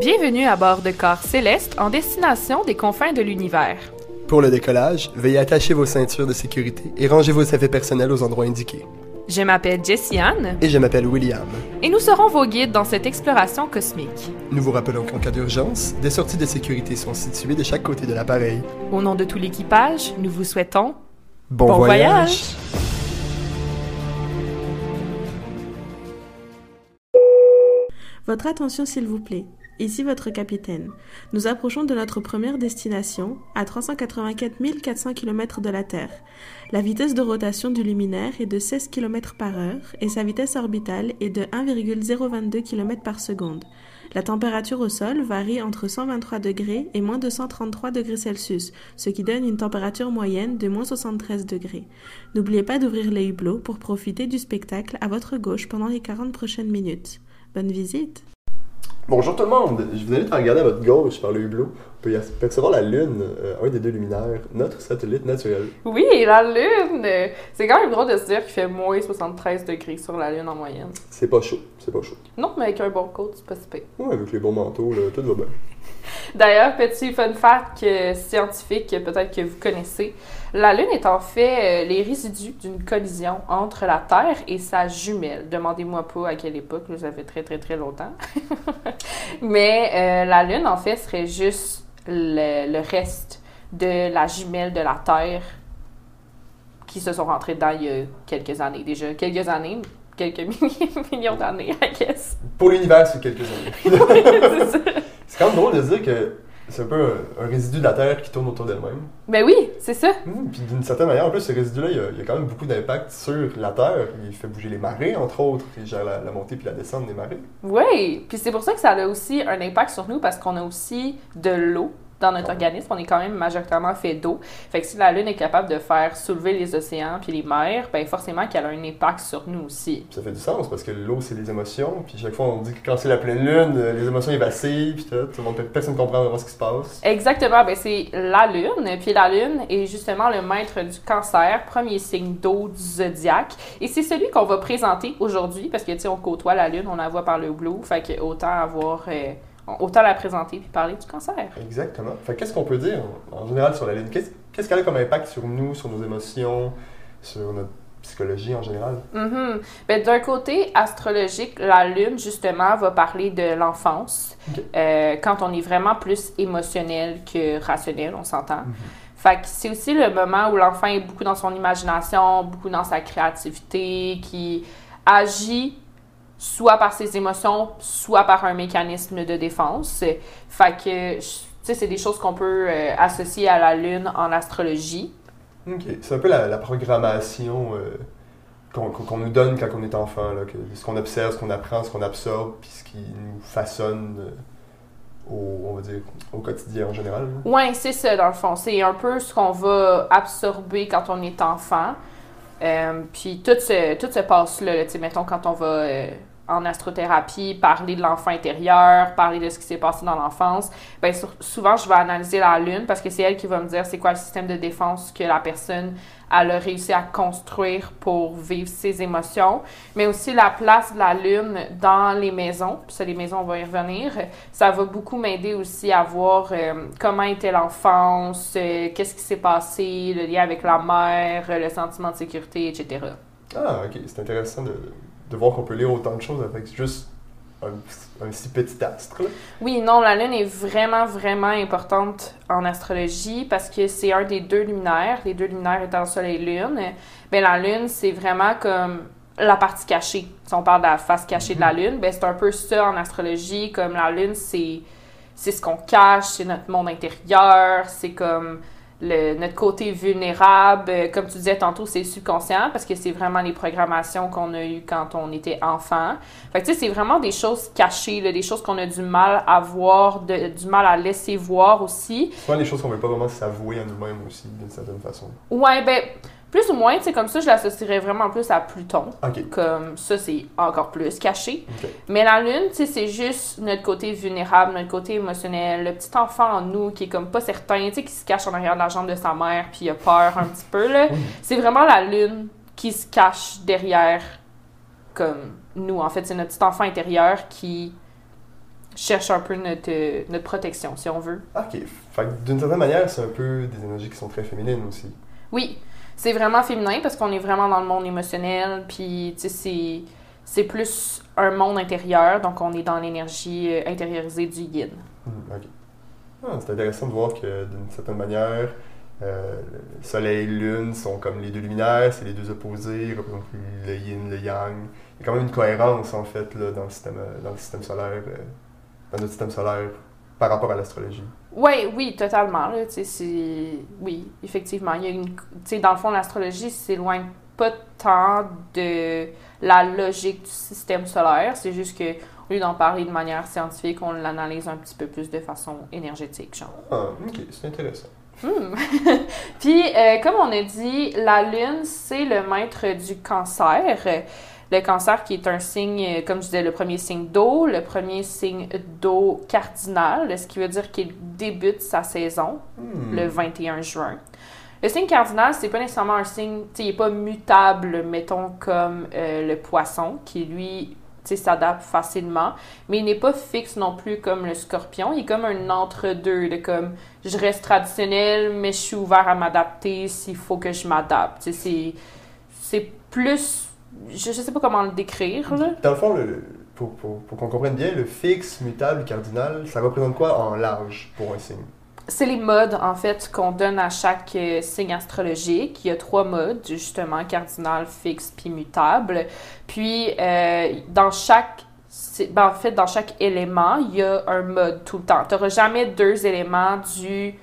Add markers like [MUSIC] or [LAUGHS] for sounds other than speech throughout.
Bienvenue à bord de Corps Céleste en destination des confins de l'univers. Pour le décollage, veuillez attacher vos ceintures de sécurité et ranger vos effets personnels aux endroits indiqués. Je m'appelle Jessie Anne Et je m'appelle William. et nous serons vos guides dans cette exploration cosmique. Nous vous rappelons qu'en cas d'urgence, des sorties de sécurité sont situées de chaque côté de l'appareil. Au nom de tout l'équipage, nous vous souhaitons Bon, Bon voyage. voyage. Votre attention s'il vous plaît. Ici votre capitaine. Nous approchons de notre première destination, à 384 400 km de la Terre. La vitesse de rotation du luminaire est de 16 km par heure et sa vitesse orbitale est de 1,022 km par seconde. La température au sol varie entre 123 degrés et moins 233 degrés Celsius, ce qui donne une température moyenne de moins 73 degrés. N'oubliez pas d'ouvrir les hublots pour profiter du spectacle à votre gauche pendant les 40 prochaines minutes. Bonne visite! Bonjour tout le monde! Je vous invite à regarder à votre gauche par le hublot. On peut y apercevoir la Lune, euh, un des deux luminaires, notre satellite naturel. Oui, la Lune! C'est quand même drôle de se dire qu'il fait moins 73 degrés sur la Lune en moyenne. C'est pas chaud, c'est pas chaud. Non, mais avec un bon coat, c'est pas si pire. Ouais, avec les bons manteaux, là, tout va bien. [LAUGHS] D'ailleurs, petit fun fact euh, scientifique que peut-être que vous connaissez, la Lune est en fait euh, les résidus d'une collision entre la Terre et sa jumelle. Demandez-moi pas à quelle époque, là, ça fait très très très longtemps. [LAUGHS] Mais euh, la Lune, en fait, serait juste le, le reste de la jumelle de la Terre qui se sont rentrés dedans il y a quelques années déjà. Quelques années, quelques [LAUGHS] millions d'années, I guess. Pour l'univers, c'est quelques années. C'est ça. C'est quand même drôle de dire que c'est un peu un, un résidu de la Terre qui tourne autour d'elle-même. Ben oui, c'est ça. Hum, Puis d'une certaine manière, en plus, ce résidu-là, il y, a, il y a quand même beaucoup d'impact sur la Terre. Il fait bouger les marées, entre autres. Il gère la, la montée puis la descente des marées. Oui, puis c'est pour ça que ça a aussi un impact sur nous parce qu'on a aussi de l'eau dans notre organisme. On est quand même majoritairement fait d'eau. Fait que si la Lune est capable de faire soulever les océans puis les mers, ben forcément qu'elle a un impact sur nous aussi. Ça fait du sens parce que l'eau, c'est les émotions. Puis chaque fois, on dit que quand c'est la pleine lune, euh, les émotions évacuent. Puis tout. Tout le monde, personne ne comprend vraiment ce qui se passe. Exactement, ben c'est la Lune. Puis la Lune est justement le maître du cancer, premier signe d'eau du zodiaque. Et c'est celui qu'on va présenter aujourd'hui parce que, tu sais, on côtoie la Lune, on la voit par le blue. Fait que autant avoir... euh, autant la présenter puis parler du cancer. Exactement. Fait que qu'est-ce qu'on peut dire en général sur la lune Qu'est-ce qu'elle a comme impact sur nous, sur nos émotions, sur notre psychologie en général? Ben, D'un côté astrologique, la Lune, justement, va parler de l'enfance, euh, quand on est vraiment plus émotionnel que rationnel, on s'entend. Fait que c'est aussi le moment où l'enfant est beaucoup dans son imagination, beaucoup dans sa créativité, qui agit soit par ses émotions, soit par un mécanisme de défense. Fait que, tu sais, c'est des choses qu'on peut euh, associer à la Lune en astrologie. Ok. C'est un peu la, la programmation euh, qu'on nous donne quand on est enfant. Là, que, ce qu'on observe, ce qu'on apprend, ce qu'on absorbe, puis ce qui nous façonne euh, au, on va dire, au quotidien en général. Oui, c'est ça, dans le fond. C'est un peu ce qu'on va absorber quand on est enfant. Puis tout se, tout se passe là. là. Tu sais, mettons, quand on va en astrothérapie, parler de l'enfant intérieur, parler de ce qui s'est passé dans l'enfance, ben souvent, je vais analyser la lune parce que c'est elle qui va me dire c'est quoi le système de défense que la personne elle a réussi à construire pour vivre ses émotions, mais aussi la place de la lune dans les maisons. Puis ça, les maisons, on va y revenir. Ça va beaucoup m'aider aussi à voir euh, comment était l'enfance, euh, qu'est-ce qui s'est passé, le lien avec la mère, le sentiment de sécurité, etc. Ah, ok. C'est intéressant de, de voir qu'on peut lire autant de choses avec juste un, un si petit astre. là. Oui, non, la Lune est vraiment, vraiment importante en astrologie parce que c'est un des deux luminaires, les deux luminaires étant Soleil-Lune. Ben, la Lune, c'est vraiment comme la partie cachée. Si on parle de la face cachée de la Lune, ben, c'est un peu ça en astrologie. Comme la Lune, c'est, c'est ce qu'on cache, c'est notre monde intérieur, c'est comme le, notre côté vulnérable. Euh, Comme tu disais tantôt, c'est subconscient parce que c'est vraiment les programmations qu'on a eues quand on était enfant. Fait que tu sais, c'est vraiment des choses cachées, là, des choses qu'on a du mal à voir, de- du mal à laisser voir aussi. Souvent, les choses qu'on ne veut pas vraiment s'avouer à nous-mêmes aussi, d'une certaine façon. Ouais, ben, plus ou moins, tu sais, comme ça, je l'associerais vraiment plus à Pluton. Ok. Comme ça, c'est encore plus caché. Ok. Mais la Lune, tu sais, c'est juste notre côté vulnérable, notre côté émotionnel, le petit enfant en nous qui est comme pas certain, tu sais, qui se cache en arrière de la jambe de sa mère puis il a peur un petit peu, là. C'est vraiment la Lune qui se cache derrière, comme nous. En fait, c'est notre petit enfant intérieur qui cherche un peu notre, euh, notre protection, si on veut. Ok. Fait d'une certaine manière, c'est un peu des énergies qui sont très féminines aussi. Oui, c'est vraiment féminin parce qu'on est vraiment dans le monde émotionnel, puis c'est, c'est plus un monde intérieur, donc on est dans l'énergie euh, intériorisée du yin. Ok. Ah, c'est intéressant de voir que d'une certaine manière, euh, le soleil et lune sont comme les deux luminaires, c'est les deux opposés, ils représentent le yin, le yang. Il y a quand même une cohérence en fait là, dans, le système, euh, dans le système solaire, euh, dans notre système solaire par rapport à l'astrologie. Ouais, oui, totalement. Là. Oui, effectivement. Il y a une... dans le fond, l'astrologie s'éloigne pas tant de la logique du système solaire. C'est juste que, au lieu d'en parler de manière scientifique, on l'analyse un petit peu plus de façon énergétique, genre. Ah, ok, c'est intéressant. Hmm. [LAUGHS] Puis, euh, comme on a dit, la lune, c'est le maître du cancer. Le cancer qui est un signe, euh, comme je disais, le premier signe d'eau, le premier signe d'eau cardinal, ce qui veut dire qu'il débute sa saison Hmm. le 21 juin. Le signe cardinal, c'est pas nécessairement un signe, tu sais, il est pas mutable, mettons, comme euh, le poisson, qui lui, tu sais, s'adapte facilement, mais il n'est pas fixe non plus comme le scorpion. Il est comme un entre-deux, de comme, je reste traditionnel, mais je suis ouvert à m'adapter s'il faut que je m'adapte. Tu sais, c'est, c'est plus, je, je sais pas comment le décrire, là. Dans le fond, le- pour, pour- pour qu'on comprenne bien, le fixe, mutable, cardinal, ça représente quoi en large pour un signe? C'est les modes, en fait, qu'on donne à chaque euh, signe astrologique. Il y a trois modes, justement, cardinal, fixe, puis mutable. Puis, euh, dans chaque... ben, en fait, dans chaque élément, il y a un mode tout le temps. Tu n'auras jamais deux éléments du...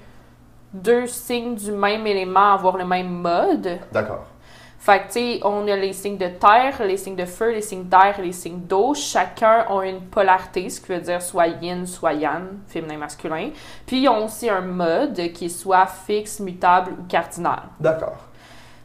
Deux signes du même élément avoir le même mode. D'accord. Fait que, tu sais, on a les signes de terre, les signes de feu, les signes d'air et les signes d'eau. Chacun a une polarité, ce qui veut dire soit yin, soit yang, féminin, masculin. Puis, ils ont aussi un mode qui est soit fixe, mutable ou cardinal. D'accord.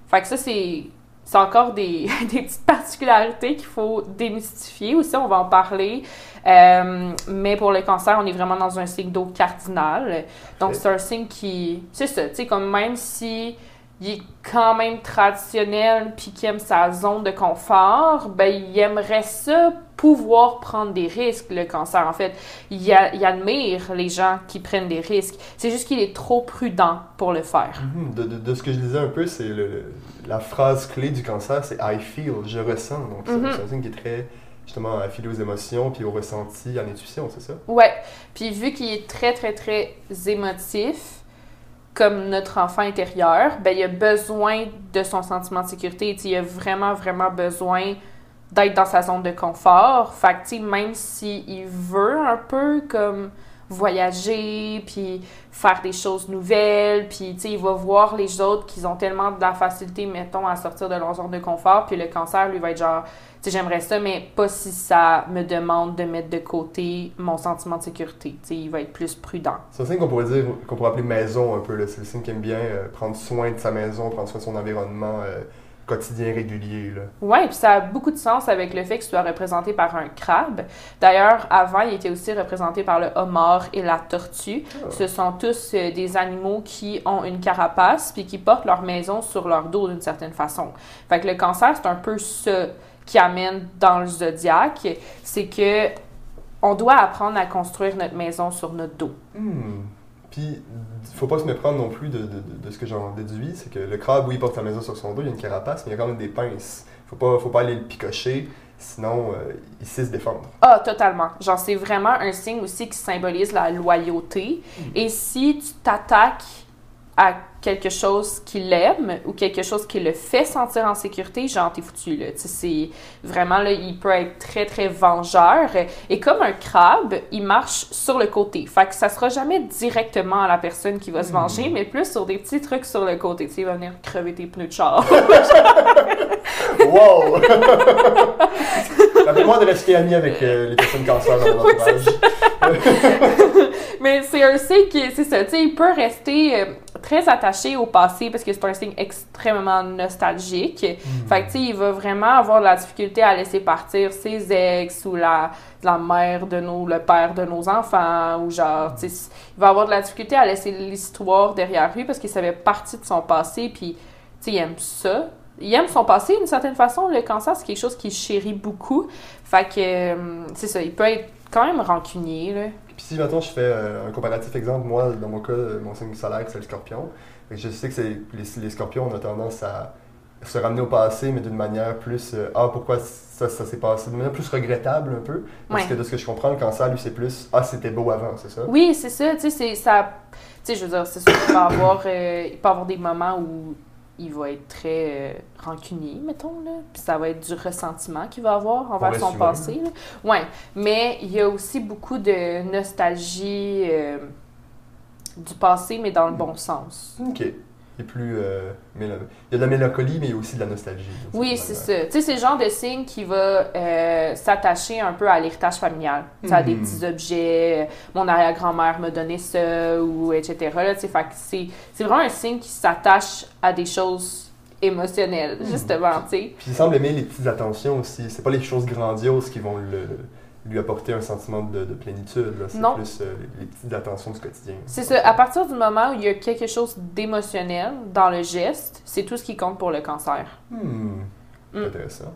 Fait que ça, c'est, c'est encore des, [LAUGHS] des petites particularités qu'il faut démystifier. Aussi, on va en parler. Euh, mais pour le cancer, on est vraiment dans un signe d'eau cardinal. Donc, c'est un signe qui... C'est ça, tu sais, comme même si il est quand même traditionnel puis qu'il aime sa zone de confort, ben il aimerait ça pouvoir prendre des risques, le cancer. En fait, il, a- il admire les gens qui prennent des risques. C'est juste qu'il est trop prudent pour le faire. Mhm. De, de- de ce que je disais un peu, c'est la phrase clé du cancer, c'est I feel, je ressens. Donc, c'est Mhm. c'est un signe qui est très, justement, affilié aux émotions puis au ressenti, en intuition, c'est ça? Ouais. Puis vu qu'il est très, très, très émotif, comme notre enfant intérieur, ben il a besoin de son sentiment de sécurité. Il a vraiment, vraiment besoin d'être dans sa zone de confort. Fait que, même s'il veut un peu comme voyager, puis faire des choses nouvelles, puis, il va voir les autres qui ont tellement de la facilité, mettons, à sortir de leur zone de confort, puis le cancer, lui, va être genre, tu sais, j'aimerais ça, mais pas si ça me demande de mettre de côté mon sentiment de sécurité. Tu sais, il va être plus prudent. C'est un signe qu'on pourrait dire, qu'on pourrait appeler maison un peu. C'est le signe qui aime bien euh, prendre soin de sa maison, prendre soin de son environnement euh, quotidien, régulier. Là. Ouais, puis ça a beaucoup de sens avec le fait que ce soit représenté par un crabe. D'ailleurs, avant, il était aussi représenté par le homard et la tortue. Ah. Ce sont tous euh, des animaux qui ont une carapace puis qui portent leur maison sur leur dos d'une certaine façon. Fait que le cancer, c'est un peu ça qui amène dans le zodiaque, c'est que on doit apprendre à construire notre maison sur notre dos. Hmm. Puis, il faut pas se méprendre non plus de, de- de- de ce que j'en déduis, c'est que le crabe, oui, il porte sa maison sur son dos, il y a une carapace, mais il y a quand même des pinces. Faut pas, faut pas aller le picocher, sinon euh, il sait se défendre. Ah, totalement. Genre, c'est vraiment un signe aussi qui symbolise la loyauté. Et si tu t'attaques à quelque chose qu'il aime ou quelque chose qui le fait sentir en sécurité, genre, t'es foutu, là. C'est vraiment, là, il peut être très, très vengeur. Et comme un crabe, il marche sur le côté. Fait que ça sera jamais directement à la personne qui va se venger, mais plus sur des petits trucs sur le côté. Tu sais, il va venir crever tes pneus de char. [LAUGHS] Wow! [LAUGHS] Rappelez-moi de rester ami avec euh, les personnes cancer dans mon entourage. [LAUGHS] Mais c'est un signe qui, c'est ça, tu sais, il peut rester euh, très attaché au passé parce que c'est un signe extrêmement nostalgique. Fait que, tu sais, il va vraiment avoir de la difficulté à laisser partir ses ex ou la, la mère de nos, le père de nos enfants ou genre, tu sais, il va avoir de la difficulté à laisser l'histoire derrière lui parce que ça fait partie de son passé puis, tu sais, il aime ça. Il aime son passé d'une certaine façon. Le cancer, c'est quelque chose qu'il chérit beaucoup. Fait que, euh, c'est ça, il peut être quand même rancunier, là. Puis si maintenant je fais euh, un comparatif exemple, moi, dans mon cas, euh, mon signe solaire, c'est le scorpion. Je sais que c'est, les, les scorpions ont tendance à se ramener au passé, mais d'une manière plus euh, Ah, pourquoi ça, ça s'est passé D'une manière plus regrettable un peu. Parce Ouais. que de ce que je comprends, le cancer, lui, c'est plus Ah, c'était beau avant, c'est ça? Oui, c'est ça, tu sais, c'est ça. Tu sais, je veux dire, c'est sûr qu'il peut avoir, euh, il peut avoir des moments où il va être très euh, rancunier, mettons, là. Puis ça va être du ressentiment qu'il va avoir envers son passé, là. Ouais, mais il y a aussi beaucoup de nostalgie euh, du passé, mais dans le bon sens. Ok. Plus. euh, Il y a de la mélancolie, mais il y a aussi de la nostalgie. Oui, c'est ça. Tu sais, c'est le genre de signe qui va euh, s'attacher un peu à l'héritage familial. Tu sais, à des Mhm. petits objets, euh, mon arrière-grand-mère me donnait ça, ou etc. C'est, c'est vraiment un signe qui s'attache à des choses émotionnelles, Mhm. justement, tu sais. Puis il semble aimer les petites attentions aussi. C'est pas les choses grandioses qui vont le- lui apporter un sentiment de, de plénitude. là. C'est plus euh, les, petites attentions du quotidien. C'est ça. À partir du moment où il y a quelque chose d'émotionnel dans le geste, c'est tout ce qui compte pour le cancer. Hmm. Mm. Intéressant.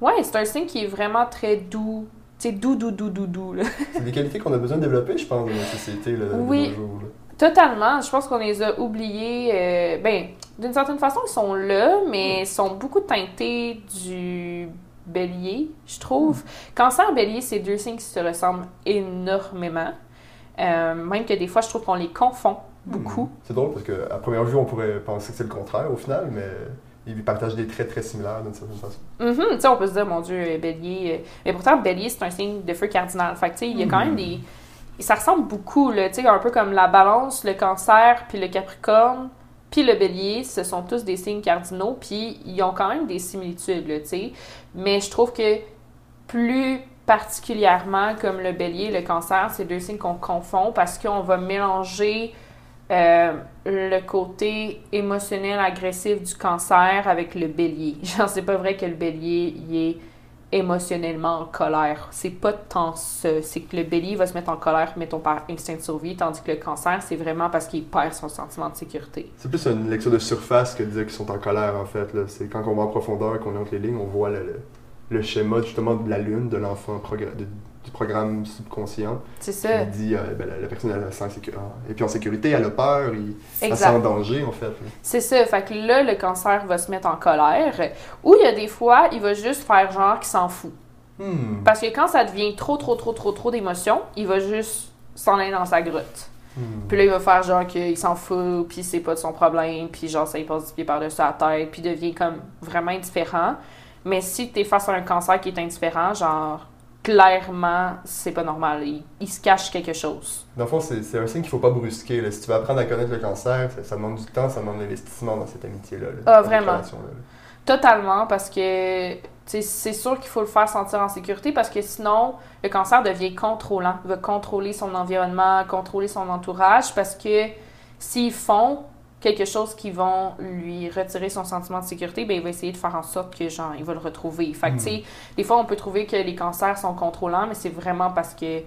Ouais, c'est un signe qui est vraiment très doux. Sais, doux, doux, doux, doux, doux, là. [LAUGHS] C'est des qualités qu'on a besoin de développer, je pense, dans notre société là, de Oui. nos jours. là. Totalement. Je pense qu'on les a oubliés. euh, ben, d'une certaine façon, ils sont là, mais ils sont beaucoup teintés du bélier, je trouve. Cancer, bélier, c'est deux signes qui se ressemblent énormément. Euh, même que des fois, je trouve qu'on les confond beaucoup. Hmm. C'est drôle parce qu'à première vue, on pourrait penser que c'est le contraire au final, mais ils partagent des traits très similaires d'une certaine façon. Mhm, tu sais, on peut se dire, mon Dieu, bélier. euh, Mais pourtant, bélier, c'est un signe de feu cardinal. Fait que, tu sais, il y a quand même des. Ça ressemble beaucoup, là, tu sais, un peu comme la balance, le cancer, puis le capricorne, puis le bélier, ce sont tous des signes cardinaux, puis ils ont quand même des similitudes, tu sais. Mais je trouve que plus particulièrement comme le bélier et le cancer, c'est deux signes qu'on confond parce qu'on va mélanger euh, le côté émotionnel agressif du cancer avec le bélier. [LAUGHS] Genre, c'est pas vrai que le bélier il est émotionnellement en colère. C'est pas tant ça. C'est que le bélier va se mettre en colère, mettons, par instinct de survie, tandis que le cancer, c'est vraiment parce qu'il perd son sentiment de sécurité. C'est plus une lecture de surface que de dire qu'ils sont en colère, en fait. là. C'est quand on va en profondeur, qu'on entre les lignes, on voit le, le- schéma, justement, de la lune, de l'enfant, de- du programme subconscient. C'est ça. Il dit, euh, ben, la, la personne, elle se sent Et puis en sécurité, elle a peur, il, elle se sent en danger, en fait. C'est ça. Fait que là, le cancer va se mettre en colère. Ou il y a des fois, il va juste faire genre qu'il s'en fout. Hmm. Parce que quand ça devient trop, trop, trop, trop, trop d'émotions, il va juste s'en aller dans sa grotte. Hmm. Puis là, il va faire genre qu'il s'en fout, puis c'est pas de son problème, puis genre ça, il passe du pied par-dessus la tête, puis devient comme vraiment indifférent. Mais si t'es face à un cancer qui est indifférent, genre, clairement, c'est pas normal. Il, il se cache quelque chose. Dans le fond, c'est un signe qu'il faut pas brusquer. là. Si tu veux apprendre à connaître le cancer, ça, ça demande du temps, ça demande de l'investissement dans cette amitié-là. là, Ah, vraiment. là. Totalement, parce que c'est sûr qu'il faut le faire sentir en sécurité, parce que sinon, le cancer devient contrôlant. Il va contrôler son environnement, contrôler son entourage, parce que s'ils font quelque chose qui vont lui retirer son sentiment de sécurité, ben il va essayer de faire en sorte que genre il va le retrouver. Fait que sais, des fois on peut trouver que les cancers sont contrôlants, mais c'est vraiment parce que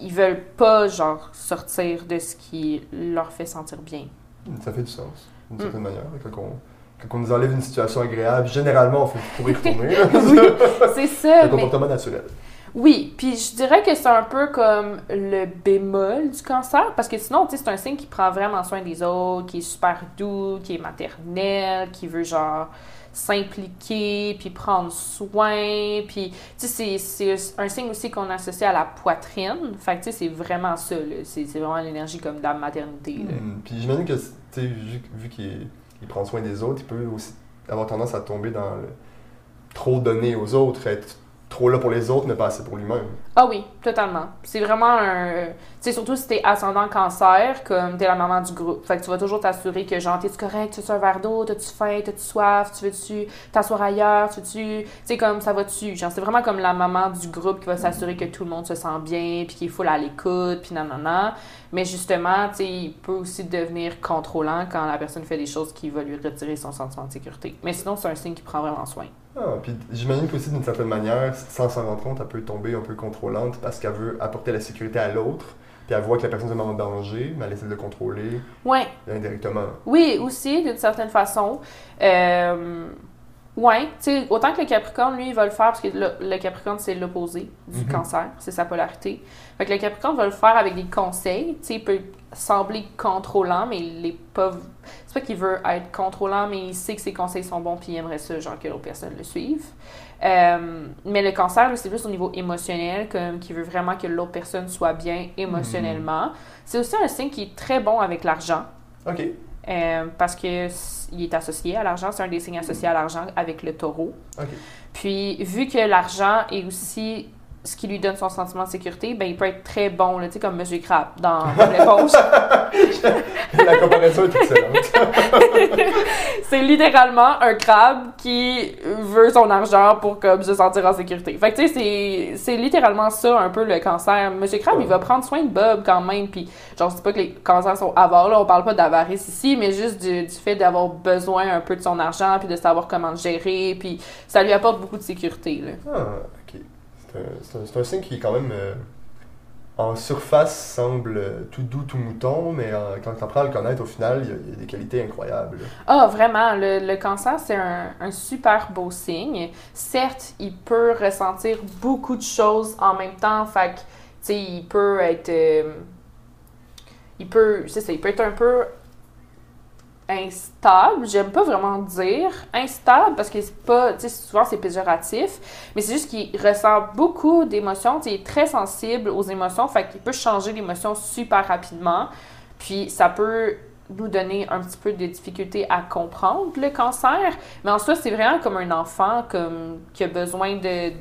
ils veulent pas genre sortir de ce qui leur fait sentir bien. Ça fait du sens, d'une Hmm. certaine manière. Quand on, quand on nous enlève une situation agréable, généralement, on fait pour y retourner. [LAUGHS] Oui, c'est ça. [LAUGHS] mais- comportement naturel. Oui, puis je dirais que c'est un peu comme le bémol du cancer, parce que sinon, tu sais, c'est un signe qui prend vraiment soin des autres, qui est super doux, qui est maternel, qui veut genre s'impliquer, puis prendre soin, puis tu sais, c'est un signe aussi qu'on associe à la poitrine, fait que tu sais, c'est vraiment ça, c'est vraiment l'énergie comme de la maternité. Hmm. Puis j'imagine que, tu sais, vu, vu qu'il il prend soin des autres, il peut aussi avoir tendance à tomber dans le trop donner aux autres, être trop là pour les autres, mais pas assez pour lui-même. Ah oui, totalement. C'est vraiment un. Tu sais, surtout si t'es ascendant cancer, comme t'es la maman du groupe. Fait que tu vas toujours t'assurer que, genre, t'es-tu correct, tu veux un verre d'eau, t'as-tu faim, t'as-tu soif, tu veux-tu t'asseoir ailleurs, tu veux-tu. Tu sais, comme ça va-tu? Genre, c'est vraiment comme la maman du groupe qui va s'assurer que tout le monde se sent bien, puis qu'il full à l'écoute, puis nanana. Mais justement, tu sais, il peut aussi devenir contrôlant quand la personne fait des choses qui vont lui retirer son sentiment de sécurité. Mais sinon, c'est un signe qui prend vraiment soin. Ah, puis j'imagine qu'aussi d'une certaine manière, sans s'en rendre compte, elle peut tomber un peu contrôlante parce qu'elle veut apporter la sécurité à l'autre, puis elle voit que la personne se met en danger, mais elle essaie de le contrôler Ouais, indirectement. Oui, aussi, d'une certaine façon. Euh, Ouais, tu sais, autant que le Capricorne, lui, il va le faire parce que le, le Capricorne, c'est l'opposé du Mhm. cancer, c'est sa polarité. Fait que le Capricorne va le faire avec des conseils, tu sais, il peut sembler contrôlant, mais il est pas. C'est pas qu'il veut être contrôlant, mais il sait que ses conseils sont bons, puis il aimerait ça, genre, que l'autre personne le suive. Euh, mais le cancer, c'est plus au niveau émotionnel, comme qu'il veut vraiment que l'autre personne soit bien émotionnellement. C'est aussi un signe qui est très bon avec l'argent. OK. Euh, parce que il est associé à l'argent, c'est un des signes associés à l'argent avec le taureau. Puis vu que l'argent est aussi ce qui lui donne son sentiment de sécurité, ben il peut être très bon, là, tu sais, comme Monsieur Crab dans l'éponge. [LAUGHS] La comparaison est excellente. [LAUGHS] c'est littéralement un crabe qui veut son argent pour comme se sentir en sécurité. Fait tu sais, c'est- littéralement ça un peu le cancer. Monsieur Crab, il va prendre soin de Bob quand même, puis genre, je dis pas que les cancers sont avares, là, on parle pas d'avarice ici, mais juste du, du fait d'avoir besoin un peu de son argent, puis de savoir comment le gérer, puis ça lui apporte beaucoup de sécurité, là. Ah. C'est un, signe qui, quand même, euh, en surface, semble euh, tout doux, tout mouton, mais quand tu apprends à le connaître, au final, il y a, des qualités incroyables. Ah, vraiment, le, cancer, c'est un, super beau signe. Certes, il peut ressentir beaucoup de choses en même temps, fait que, tu sais, il peut être... euh, il peut, ça, il peut être un peu instable, j'aime pas vraiment dire instable parce que c'est pas, tu sais, souvent c'est péjoratif, mais c'est juste qu'il ressent beaucoup d'émotions, il est très sensible aux émotions, fait qu'il peut changer d'émotion super rapidement, puis ça peut nous donner un petit peu de difficulté à comprendre le cancer, mais en soi, c'est vraiment comme un enfant comme, qui a besoin de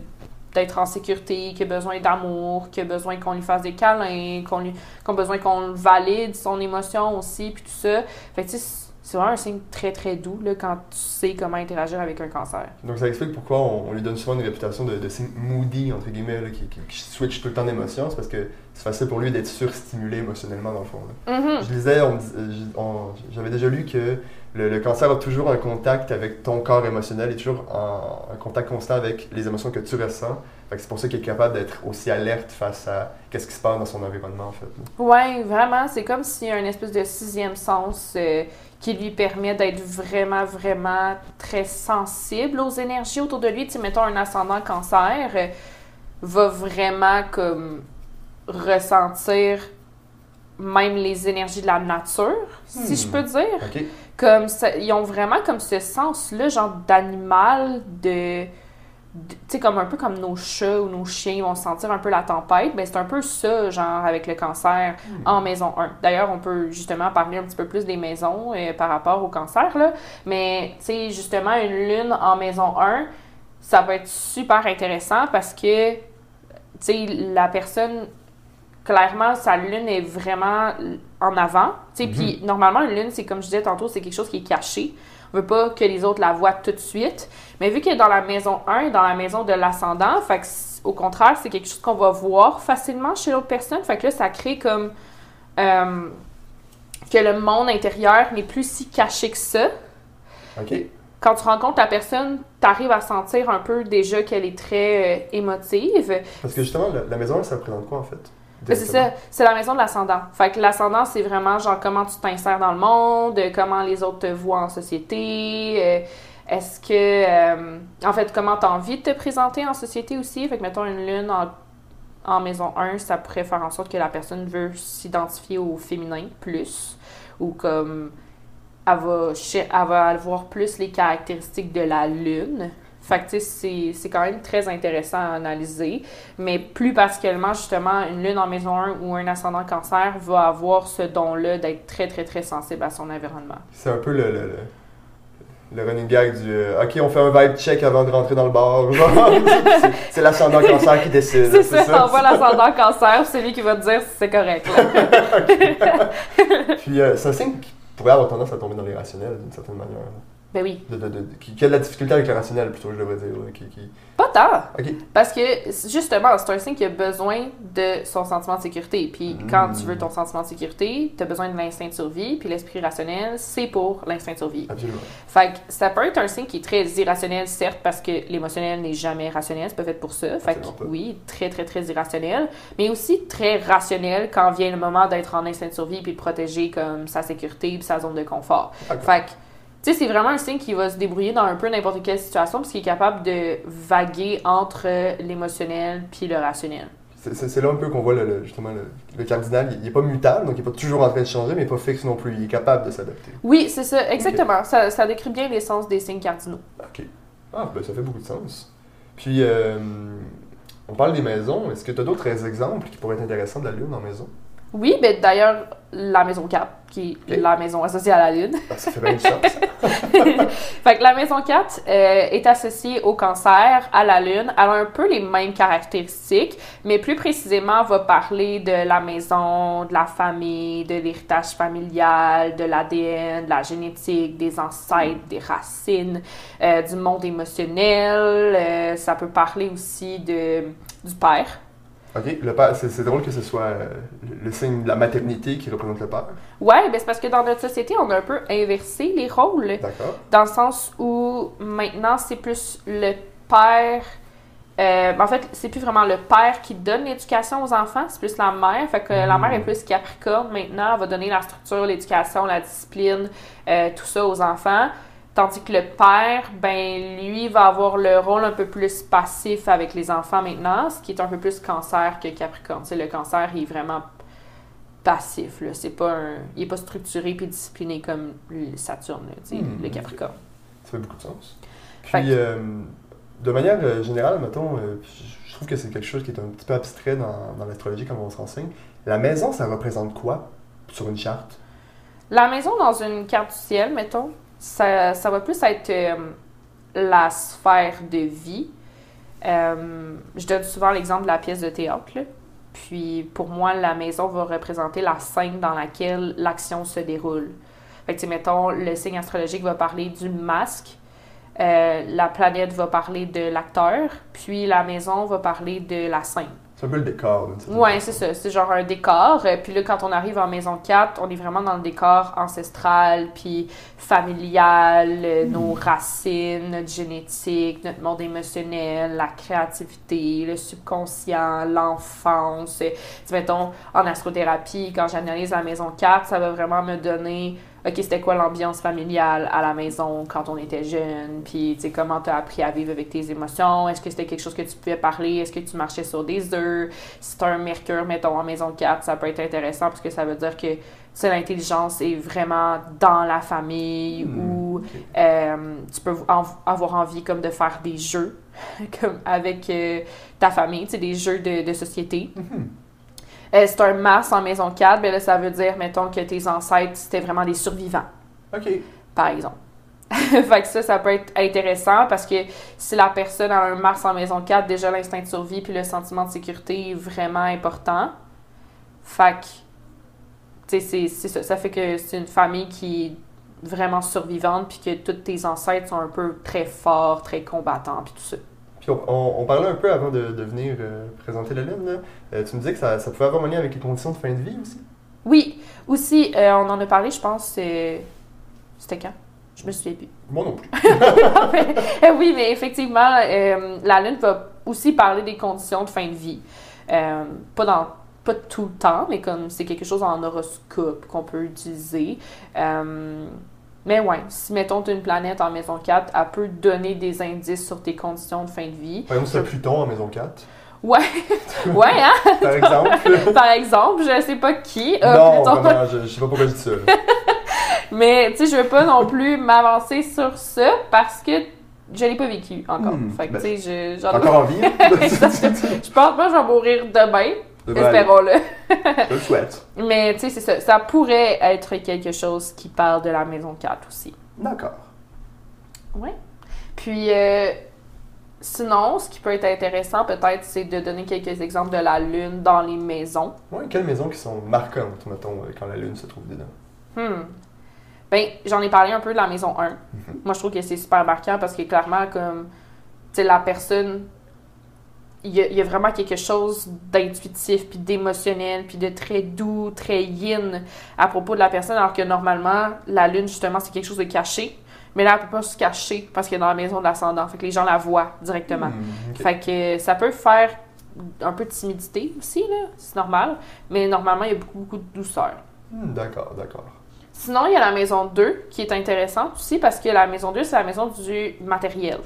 d'être en sécurité, qui a besoin d'amour, qui a besoin qu'on lui fasse des câlins, qu'on lui qu'on a besoin qu'on valide son émotion aussi, puis tout ça. Fait que tu sais, c'est vraiment un signe très très doux là, quand tu sais comment interagir avec un cancer. Donc ça explique pourquoi on, on lui donne souvent une réputation de, de signe moody, entre guillemets, là, qui, qui, qui switch tout le temps d'émotions. C'est parce que c'est facile pour lui d'être surstimulé émotionnellement, dans le fond. là. Mhm. Je lisais, euh, j'avais déjà lu que le, le cancer a toujours un contact avec ton corps émotionnel et toujours en, un contact constant avec les émotions que tu ressens. Fait que c'est pour ça qu'il est capable d'être aussi alerte face à qu'est-ce qui se passe dans son environnement, en fait. Ouais, vraiment, c'est comme s'il y a une espèce de sixième sens euh, qui lui permet d'être vraiment, vraiment très sensible aux énergies autour de lui. Tu sais, mettons un ascendant cancer euh, va vraiment comme ressentir même les énergies de la nature, si je Hmm. peux dire. Comme ça, ils ont vraiment comme ce sens-là, genre d'animal, de- tu sais, comme un peu comme nos chats ou nos chiens vont sentir un peu la tempête, ben c'est un peu ça, genre, avec le cancer en maison 1. D'ailleurs, on peut justement parler un petit peu plus des maisons euh, par rapport au cancer, là. Mais, tu sais, justement, une lune en maison 1, ça va être super intéressant parce que, tu sais, la personne, clairement, sa lune est vraiment en avant. Tu sais, puis normalement, une lune, c'est comme je disais tantôt, c'est quelque chose qui est caché. On veut pas que les autres la voient tout de suite. Mais vu qu'elle est dans la maison 1, dans la maison de l'ascendant, fait que c- au contraire, c'est quelque chose qu'on va voir facilement chez l'autre personne. Fait que là, ça crée comme euh, que le monde intérieur n'est plus si caché que ça. OK? Quand tu rencontres la personne, tu arrives à sentir un peu déjà qu'elle est très euh, émotive. Parce que justement, la, la maison, ça représente quoi, en fait? C'est ça, c'est la maison de l'ascendant. Fait que l'ascendant, c'est vraiment genre comment tu t'insères dans le monde, euh, comment les autres te voient en société, est-ce que, euh, en fait, comment tu as envie de te présenter en société aussi? Fait que, mettons, une lune en, en maison 1, ça pourrait faire en sorte que la personne veut s'identifier au féminin plus, ou comme, elle va, elle va voir plus les caractéristiques de la lune. Fait que, c'est- c'est quand même très intéressant à analyser. Mais plus particulièrement, justement, une lune en maison 1 ou un ascendant cancer va avoir ce don-là d'être très, très, très sensible à son environnement. C'est un peu le, le, le, le running gag du euh, OK, on fait un vibe check avant de rentrer dans le bar. [LAUGHS] C'est- l'ascendant cancer qui décide. C'est ça, on voit l'ascendant cancer, c'est lui qui va te dire si c'est correct. [LAUGHS] [LAUGHS] Puis euh, c'est un signe qui pourrait avoir tendance à tomber dans l'irrationnel d'une certaine manière. Ben oui. De, de, de- qui, qui a de la difficulté avec le rationnel, plutôt, je devrais dire. là, Qui, qui... Pas tant. Parce que, justement, c'est un signe qui a besoin de son sentiment de sécurité. Puis quand tu veux ton sentiment de sécurité, tu as besoin de l'instinct de survie. Puis l'esprit rationnel, c'est pour l'instinct de survie. Absolument. Fait que ça peut être un signe qui est très irrationnel, certes, parce que l'émotionnel n'est jamais rationnel, c'est pas fait pour ça. Fait que pas. oui, très, très, très irrationnel, mais aussi très rationnel quand vient le moment d'être en instinct de survie puis de protéger comme sa sécurité puis sa zone de confort. D'accord. Fait que Tu sais, c'est vraiment un signe qui va se débrouiller dans un peu n'importe quelle situation parce qu'il est capable de vaguer entre l'émotionnel puis le rationnel. C'est- là un peu qu'on voit le, le- justement le, le cardinal. Il n'est pas mutable, donc il n'est pas toujours en train de changer, mais il n'est pas fixe non plus. Il est capable de s'adapter. Oui, c'est ça, exactement. Ça, ça décrit bien l'essence des signes cardinaux. OK. Ah, ben ça fait beaucoup de sens. Puis, euh, on parle des maisons. Est-ce que tu as d'autres exemples qui pourraient être intéressants de la Lune en maison? Oui, ben d'ailleurs, la maison 4, qui est la maison associée à la Lune. Ah, ça fait bien sens. [LAUGHS] fait que la maison 4 euh, est associée au cancer, à la lune. Elle a un peu les mêmes caractéristiques, mais plus précisément, elle va parler de la maison, de la famille, de l'héritage familial, de l'ADN, de la génétique, des ancêtres, des racines, euh, du monde émotionnel. Euh, ça peut parler aussi de, du père. OK. Le père, c'est drôle que ce soit euh, le, signe de la maternité qui représente le père. Ouais, ben c'est parce que dans notre société, on a un peu inversé les rôles. D'accord. dans le sens où maintenant c'est plus le père. euh, en fait, c'est plus vraiment le père qui donne l'éducation aux enfants, c'est plus la mère. Fait que la mère est plus capricorne maintenant, elle va donner la structure, l'éducation, la discipline, euh, tout ça aux enfants. Tandis que le père, ben lui, va avoir le rôle un peu plus passif avec les enfants maintenant, ce qui est un peu plus cancer que capricorne. Le cancer, il est vraiment passif, là. C'est pas un... Il est pas structuré puis discipliné comme le Saturne, là, tu sais, Mm. le capricorne. Ça fait beaucoup de sens. Puis, que- euh, de manière euh, générale, mettons, euh, je trouve que c'est quelque chose qui est un petit peu abstrait dans, dans l'astrologie, comme on se renseigne. La maison, ça représente quoi sur une charte? La maison dans une carte du ciel, mettons, ça, ça va plus être euh, la sphère de vie. Euh, je donne souvent l'exemple de la pièce de théâtre. Puis pour moi, la maison va représenter la scène dans laquelle l'action se déroule. Fait que, mettons, le signe astrologique va parler du masque, euh, la planète va parler de l'acteur, puis la maison va parler de la scène. C'est un peu le décor. façon. c'est ça. C'est genre un décor. Euh, Puis là, quand on arrive en maison 4, on est vraiment dans le décor ancestral, puis familial, euh, nos racines, notre génétique, notre monde émotionnel, la créativité, le subconscient, l'enfance. Tu mettons, en astrothérapie, quand j'analyse la maison 4, ça va vraiment me donner OK, c'était quoi l'ambiance familiale à la maison quand on était jeune? Puis, tu sais, comment tu as appris à vivre avec tes émotions? Est-ce que c'était quelque chose que tu pouvais parler? Est-ce que tu marchais sur des œufs? Si tu un mercure, mettons, en maison 4, ça peut être intéressant parce que ça veut dire que, tu sais, l'intelligence est vraiment dans la famille Hmm, ou euh, tu peux en- avoir envie comme de faire des jeux [LAUGHS] comme avec euh, ta famille, tu sais, des jeux de, de société. Mhm. Euh, c'est un Mars en maison 4, ben là, ça veut dire, mettons, que tes ancêtres, c'était vraiment des survivants, OK. par exemple. [LAUGHS] fait que ça, ça peut être intéressant parce que si la personne a un Mars en maison 4, déjà l'instinct de survie puis le sentiment de sécurité est vraiment important. Fait que, tu sais, c'est- c'est ça. Ça fait que c'est une famille qui est vraiment survivante puis que tous tes ancêtres sont un peu très forts, très combattants puis tout ça. Puis on, on- on parlait un peu avant de, de venir euh, présenter la Lune. là. Euh, tu me disais que ça, ça pouvait avoir un lien avec les conditions de fin de vie aussi? Oui, aussi, euh, on en a parlé, je pense, c'était quand? Je me souviens plus. Moi non plus. [LAUGHS] Oui, mais effectivement, la Lune va aussi parler des conditions de fin de vie. Pas dans pas tout le temps, mais comme c'est quelque chose en horoscope qu'on peut utiliser. Euh, mais ouais, si mettons une planète en maison 4, elle peut donner des indices sur tes conditions de fin de vie. Par exemple, c'est Pluton en maison 4, Ouais, [LAUGHS] ouais, hein? par exemple. [LAUGHS] Par exemple, je sais pas qui. a non, Pluton. vraiment, je, je sais pas pourquoi je dis ça. [LAUGHS] Mais tu sais, je veux pas non plus m'avancer sur ça parce que je l'ai pas vécu encore. Hmm, fait que ben, je- Encore en vie? hein? Je pense pas que je vais mourir demain. Espérons-le. Je le souhaite. Mais tu sais, c'est ça. Ça pourrait être quelque chose qui parle de la maison 4 aussi. D'accord. Ouais. Puis, euh, sinon, ce qui peut être intéressant peut-être, c'est de donner quelques exemples de la lune dans les maisons. Ouais, quelles maisons qui sont marquantes, mettons, euh, quand la Lune se trouve dedans? Hmm. Ben, j'en ai parlé un peu de la maison 1. Mhm. Moi, je trouve que c'est super marquant parce que clairement, comme, tu sais, la personne, il y, a, il y a vraiment quelque chose d'intuitif, puis d'émotionnel, puis de très doux, très yin à propos de la personne, alors que normalement, la lune, justement, c'est quelque chose de caché. Mais là, elle peut pas se cacher parce qu'elle est dans la maison de l'ascendant. Fait que les gens la voient directement. Hmm. Fait que ça peut faire un peu de timidité aussi, là. C'est normal. Mais normalement, il y a beaucoup, beaucoup de douceur. Hmm, d'accord, d'accord. Sinon, il y a la maison 2 qui est intéressante aussi parce que la maison 2, c'est la maison du matériel.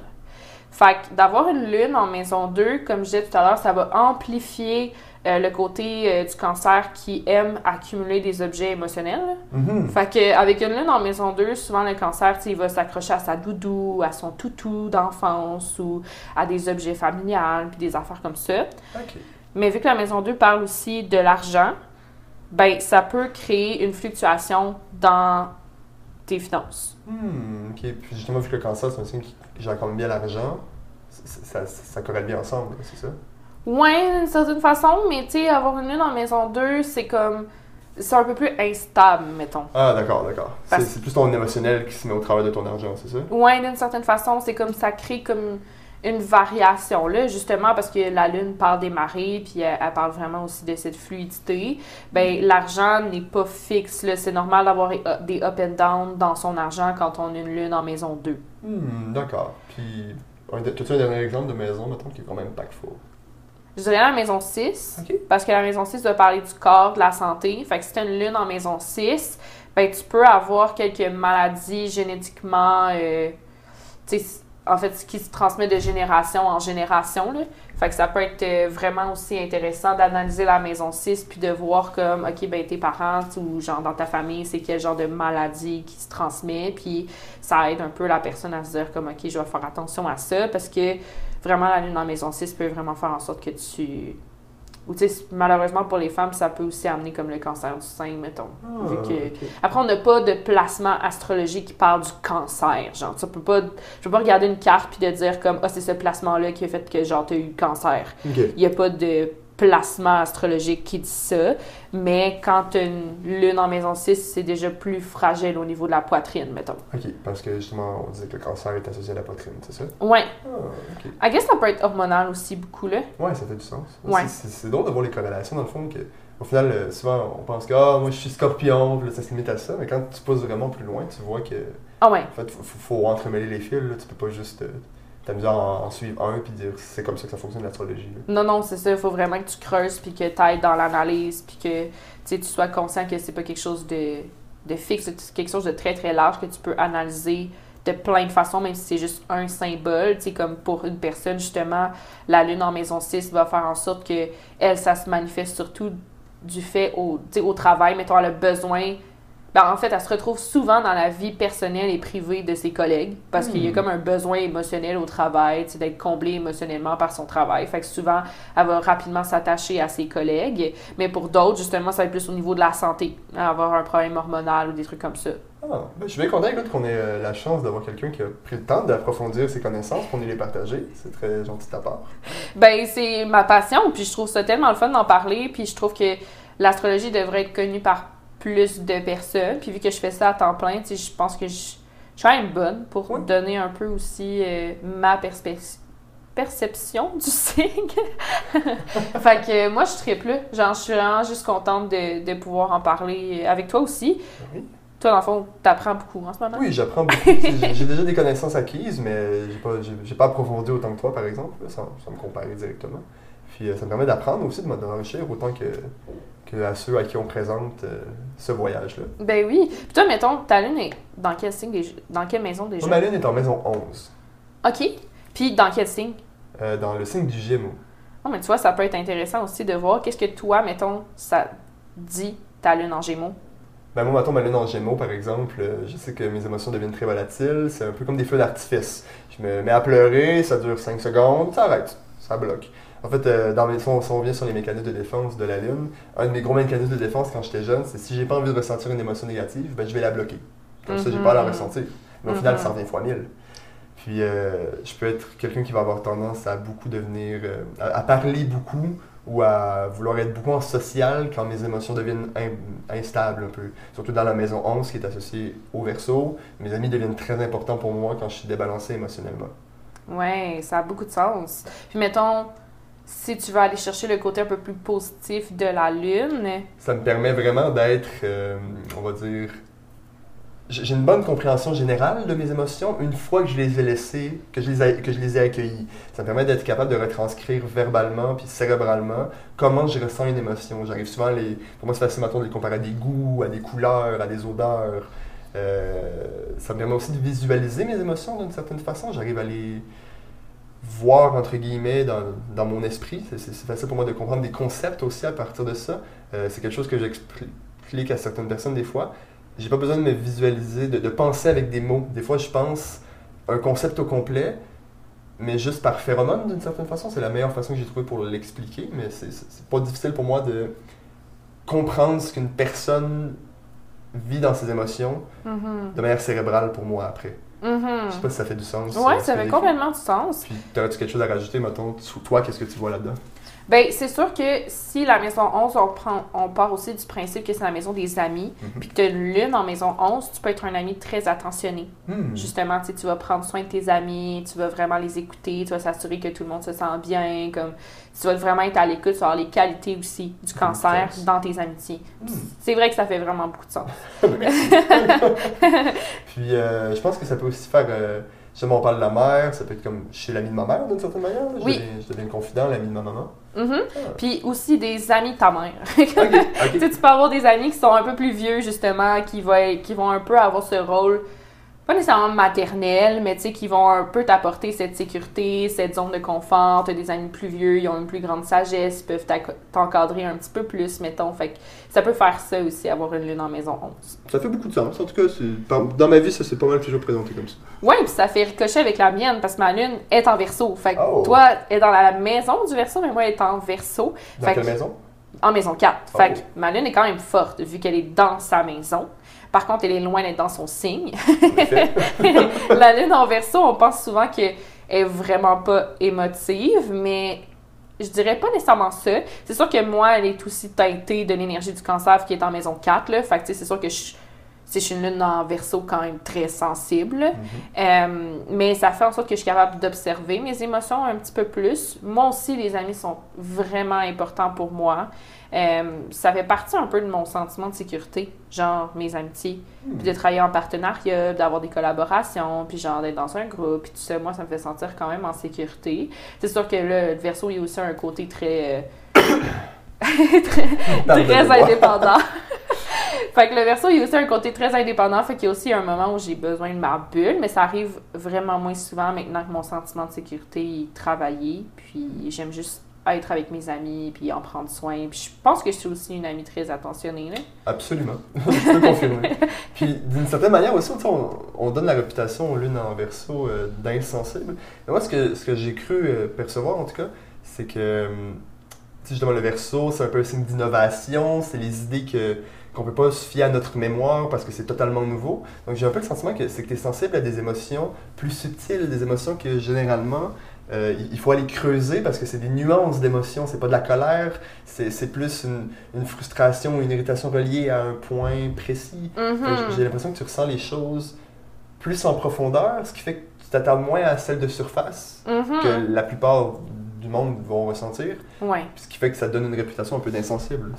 Fait que d'avoir une lune en maison 2, comme je disais tout à l'heure, ça va amplifier euh, le côté euh, du cancer qui aime accumuler des objets émotionnels. Mhm. Fait que avec une lune en maison 2, souvent le cancer, il va s'accrocher à sa doudou, à son toutou d'enfance ou à des objets familiales, puis des affaires comme ça. Mais vu que la maison 2 parle aussi de l'argent, ben ça peut créer une fluctuation dans tes finances. Hmm, ok. Puis justement, vu que le cancer, c'est un signe qui gère quand même bien l'argent, ça, ça corrèle bien ensemble, c'est ça? Ouais, d'une certaine façon, mais tu sais, avoir une lune en maison 2, c'est comme. C'est un peu plus instable, mettons. Ah, d'accord, d'accord. C'est plus ton émotionnel qui se met au travers de ton argent, c'est ça? Ouais, d'une certaine façon, c'est comme ça crée comme une variation, là, justement, parce que la Lune parle des marées, puis elle, elle parle vraiment aussi de cette fluidité. Ben, l'argent n'est pas fixe, là. C'est normal d'avoir des up and down dans son argent quand on a une Lune en maison 2. Hmm, d'accord. Puis, as-tu un dernier exemple de maison, mettons, qui est quand même impactful? Je dirais la maison 6, Ok. parce que la maison 6 doit parler du corps, de la santé. Fait que si tu as une lune en maison 6, ben tu peux avoir quelques maladies génétiquement, euh, en fait, ce qui se transmet de génération en génération. Là. Fait que ça peut être euh, vraiment aussi intéressant d'analyser la maison 6 puis de voir comme, OK, ben tes parents ou genre dans ta famille, c'est quel genre de maladie qui se transmet. Puis ça aide un peu la personne à se dire comme, OK, je vais faire attention à ça parce que vraiment la lune en maison 6 peut vraiment faire en sorte que tu... Ou tu sais, malheureusement pour les femmes, ça peut aussi amener comme le cancer du sein, mettons. Vu que- Ah. Après, on n'a pas de placement astrologique qui parle du cancer. Genre, tu peux pas, je peux pas regarder une carte puis de dire comme, ah, c'est ce placement-là qui a fait que, genre, t'as eu le cancer. Il n'y a pas de placement astrologique qui dit ça. Mais quand une lune en maison 6, c'est déjà plus fragile au niveau de la poitrine, mettons. Ok, parce que justement, on disait que le cancer est associé à la poitrine, c'est ça? Ouais. Ah, ok. I guess ça peut être hormonal aussi, beaucoup, là. Ouais, ça fait du sens. Ouais. C'est- drôle de voir les corrélations, dans le fond, que au final, euh, souvent, on pense que ah, moi je suis scorpion, ça se limite à ça, mais quand tu pousses vraiment plus loin, tu vois que Ah ouais. en fait, faut, faut, faut entremêler les fils, là. tu peux pas juste euh, t'amuser à en, suivre un puis dire c'est comme ça que ça fonctionne l'astrologie. Non, non, c'est ça. Il faut vraiment que tu creuses puis que tu ailles dans l'analyse puis que tu sois conscient que c'est pas quelque chose de, de fixe, c'est quelque chose de très très large que tu peux analyser de plein de façons, même si c'est juste un symbole. Comme pour une personne, justement, la lune en maison 6 va faire en sorte que elle, ça se manifeste surtout du fait au, au travail. Mettons, elle a besoin. Ben, en fait, elle se retrouve souvent dans la vie personnelle et privée de ses collègues parce qu'il y a Hmm. comme un besoin émotionnel au travail, d'être comblé émotionnellement par son travail. Fait que souvent, elle va rapidement s'attacher à ses collègues. Mais pour d'autres, justement, ça va être plus au niveau de la santé, avoir un problème hormonal ou des trucs comme ça. Ah, ben, je suis bien content qu'on ait euh, la chance d'avoir quelqu'un qui a pris le temps d'approfondir ses connaissances pour nous les partager. C'est très gentil de ta part. Ben, c'est ma passion, puis je trouve ça tellement le fun d'en parler, puis je trouve que l'astrologie devrait être connue par plus de personnes. Puis vu que je fais ça à temps plein, je pense que je, je suis quand même bonne pour donner un peu aussi euh, ma perception du [LAUGHS] signe. [LAUGHS] fait que moi, je triple. Genre, je suis vraiment juste contente de, de pouvoir en parler avec toi aussi. Oui. Toi, dans le fond, t'apprends beaucoup en ce moment. Oui, j'apprends beaucoup. [LAUGHS] J'ai- déjà des connaissances acquises, mais j'ai pas, j'ai, pas approfondi autant que toi, par exemple, sans me comparer directement. Puis euh, ça me permet d'apprendre aussi, de m'enrichir autant que, que à ceux à qui on présente euh, ce voyage-là. Ben oui. Puis toi, mettons, ta lune est dans quel signe déjà? Dans quelle maison déjà? Ma lune est en maison 11, OK. Puis dans quel signe? euh, dans le signe du Gémeaux. Oh, mais tu vois, ça peut être intéressant aussi de voir qu'est-ce que toi, mettons, ça dit ta lune en gémeaux. Ben moi, mettons, ma lune en Gémeaux, par exemple, je sais que mes émotions deviennent très volatiles. C'est un peu comme des feux d'artifice. Je me mets à pleurer, ça dure 5 secondes, ça arrête, ça bloque. En fait, euh, dans mes, si on, si on revient sur les mécanismes de défense de la Lune, un de mes gros mécanismes de défense quand j'étais jeune, c'est si j'ai pas envie de ressentir une émotion négative, ben je vais la bloquer. Comme ça, j'ai pas à la Mhm. ressentir. Mais au final, Mhm. ça revient fois mille. Puis, euh, je peux être quelqu'un qui va avoir tendance à beaucoup devenir. euh, à, à parler beaucoup ou à vouloir être beaucoup en social quand mes émotions deviennent in- instables un peu. Surtout dans la maison 11 qui est associée au verso. Mes amis deviennent très importants pour moi quand je suis débalancé émotionnellement. Ouais, ça a beaucoup de sens. Puis mettons, si tu veux aller chercher le côté un peu plus positif de la lune, Ça me permet vraiment d'être, euh, on va dire, j'ai une bonne compréhension générale de mes émotions une fois que je les ai laissées, que je les ai, que je les ai accueillies. Ça me permet d'être capable de retranscrire verbalement puis cérébralement comment je ressens une émotion. J'arrive souvent à les. Pour moi, c'est facile maintenant de les comparer à des goûts, à des couleurs, à des odeurs. Euh, ça me permet aussi de visualiser mes émotions d'une certaine façon. J'arrive à les voir, entre guillemets, dans, dans mon esprit. C'est- facile pour moi de comprendre des concepts aussi à partir de ça. Euh, c'est quelque chose que j'explique à certaines personnes des fois. J'ai pas besoin de me visualiser, de, de penser avec des mots. Des fois, je pense un concept au complet, mais juste par phéromone d'une certaine façon. C'est la meilleure façon que j'ai trouvé pour l'expliquer, mais c'est pas difficile pour moi de comprendre ce qu'une personne vit dans ses émotions Mhm. de manière cérébrale pour moi après. Mhm. Je sais pas si ça fait du sens. Ouais, ça fait complètement du sens. Puis, t'aurais-tu quelque chose à rajouter, mettons, sous toi, qu'est-ce que tu vois là-dedans? Ben, c'est sûr que si la maison 11, on, prend, on part aussi du principe que c'est la maison des amis, Mhm. puis que tu as une lune en maison 11, tu peux être un ami très attentionné. Hmm. Justement, tu vas prendre soin de tes amis, tu vas vraiment les écouter, tu vas s'assurer que tout le monde se sent bien, comme tu vas vraiment être à l'écoute, avoir les qualités aussi du cancer dans tes amitiés. Hmm. C'est vrai que ça fait vraiment beaucoup de sens. [LAUGHS] [LAUGHS] Puis, euh, je pense que ça peut aussi faire. Euh, justement, on parle de la mère, ça peut être comme chez l'ami de ma mère, d'une certaine manière. là. Je Oui. deviens- je deviens le confident, l'ami de ma maman. Mhm. Ah. Puis aussi des amis de ta mère. [LAUGHS] Ok, Tu ok. sais, tu peux avoir des amis qui sont un peu plus vieux, justement, qui, va- qui vont un peu avoir ce rôle, pas nécessairement maternel, mais tu sais, qui vont un peu t'apporter cette sécurité, cette zone de confort. Tu as des amis plus vieux, ils ont une plus grande sagesse, ils peuvent t'encadrer un petit peu plus, mettons. Fait que ça peut faire ça aussi, avoir une lune en maison 11. Ça fait beaucoup de sens. En tout cas, dans ma vie, ça s'est pas mal toujours présenté comme ça. Oui, puis ça fait ricocher avec la mienne, parce que ma lune est en verso. Fait que Oh. toi, est dans la maison du verso, mais moi, elle est en verso. Dans Fait quelle que- maison? En maison 4. Oh. Fait que ma lune est quand même forte, vu qu'elle est dans sa maison. Par contre, elle est loin d'être dans son signe. [LAUGHS] La lune en verso, on pense souvent qu'elle est vraiment pas émotive, mais je dirais pas nécessairement ça. C'est sûr que moi, elle est aussi teintée de l'énergie du cancer qui est en maison 4. Là. Fait que, c'est sûr que je, c'est je suis une lune en verso quand même très sensible. Mhm. Euh, mais ça fait en sorte que je suis capable d'observer mes émotions un petit peu plus. Moi aussi, les amis sont vraiment importants pour moi. Euh, ça fait partie un peu de mon sentiment de sécurité, genre mes amitiés, Hmm. puis de travailler en partenariat, d'avoir des collaborations, puis genre d'être dans un groupe, puis tout ça, moi, ça me fait sentir quand même en sécurité. C'est sûr que là, le verso, il y a aussi un côté très... euh, [LAUGHS] très, très indépendant. [LAUGHS] fait que le verso, il y a aussi un côté très indépendant. Fait qu'il y a aussi un moment où j'ai besoin de ma bulle, mais ça arrive vraiment moins souvent maintenant que mon sentiment de sécurité est travaillé. Puis j'aime juste être avec mes amis, puis en prendre soin. Puis je pense que je suis aussi une amie très attentionnée. Là. Absolument. [LAUGHS] je peux confirmer. Puis, d'une certaine manière aussi, on, on donne la réputation aux lunes en verso euh, d'insensible. Moi, ce que, ce que j'ai cru euh, percevoir, en tout cas, c'est que, sais, justement, le verso, c'est un peu un signe d'innovation. C'est les idées que qu'on peut pas se fier à notre mémoire parce que c'est totalement nouveau. Donc, j'ai un peu le sentiment que c'est que tu es sensible à des émotions plus subtiles, des émotions que généralement, euh, il faut aller creuser parce que c'est des nuances d'émotions. C'est pas de la colère, c'est plus une, une frustration ou une irritation reliée à un point précis. Mhm. J'ai l'impression que tu ressens les choses plus en profondeur, ce qui fait que tu t'attardes moins à celles de surface Mhm. que la plupart du monde vont ressentir, Ouais. ce qui fait que ça donne une réputation un peu d'insensible.